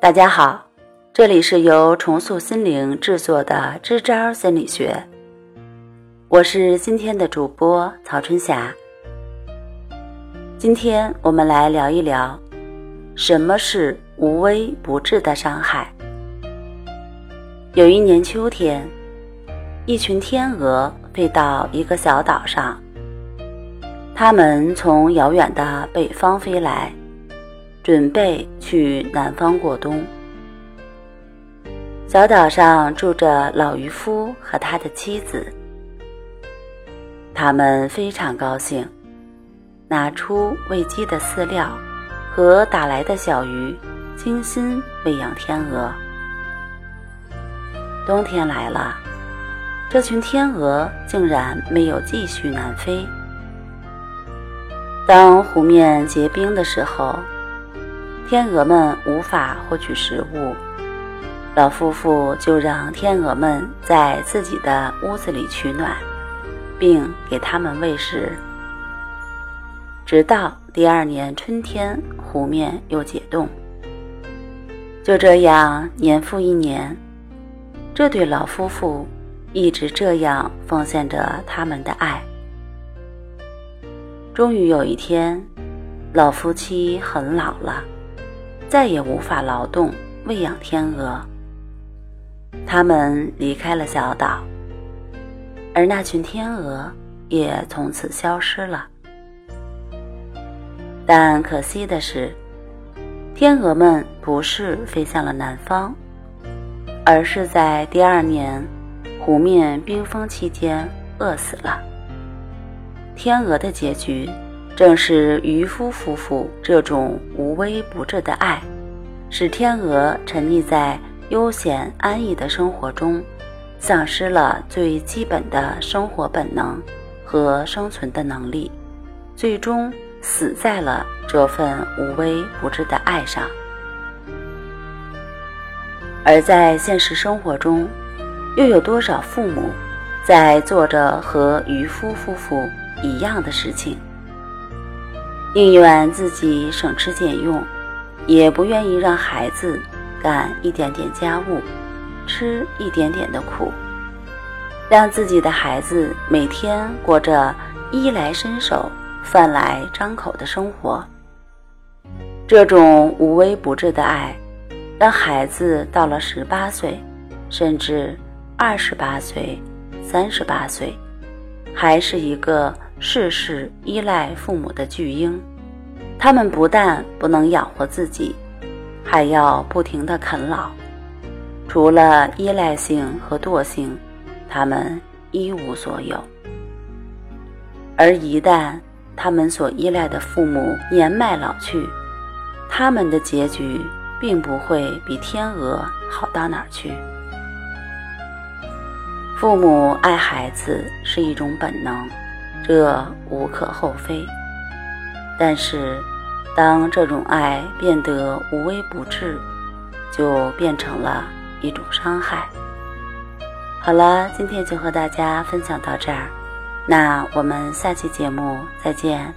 大家好，这里是由重塑心灵制作的支招心理学，我是今天的主播曹春霞。今天我们来聊一聊，什么是无微不至的伤害。有一年秋天，一群天鹅飞到一个小岛上，它们从遥远的北方飞来。准备去南方过冬。小岛上住着老渔夫和他的妻子，他们非常高兴，拿出喂鸡的饲料和打来的小鱼，精心喂养天鹅。冬天来了，这群天鹅竟然没有继续南飞。当湖面结冰的时候。天鹅们无法获取食物，老夫妇就让天鹅们在自己的屋子里取暖，并给它们喂食。直到第二年春天，湖面又解冻。就这样，年复一年，这对老夫妇一直这样奉献着他们的爱。终于有一天，老夫妻很老了。再也无法劳动喂养天鹅，他们离开了小岛，而那群天鹅也从此消失了。但可惜的是，天鹅们不是飞向了南方，而是在第二年湖面冰封期间饿死了。天鹅的结局。正是渔夫夫妇这种无微不至的爱，使天鹅沉溺在悠闲安逸的生活中，丧失了最基本的生活本能和生存的能力，最终死在了这份无微不至的爱上。而在现实生活中，又有多少父母在做着和渔夫夫妇一样的事情？宁愿自己省吃俭用，也不愿意让孩子干一点点家务，吃一点点的苦，让自己的孩子每天过着衣来伸手、饭来张口的生活。这种无微不至的爱，让孩子到了十八岁，甚至二十八岁、三十八岁，还是一个。事事依赖父母的巨婴，他们不但不能养活自己，还要不停地啃老。除了依赖性和惰性，他们一无所有。而一旦他们所依赖的父母年迈老去，他们的结局并不会比天鹅好到哪儿去。父母爱孩子是一种本能。这无可厚非，但是，当这种爱变得无微不至，就变成了一种伤害。好了，今天就和大家分享到这儿，那我们下期节目再见。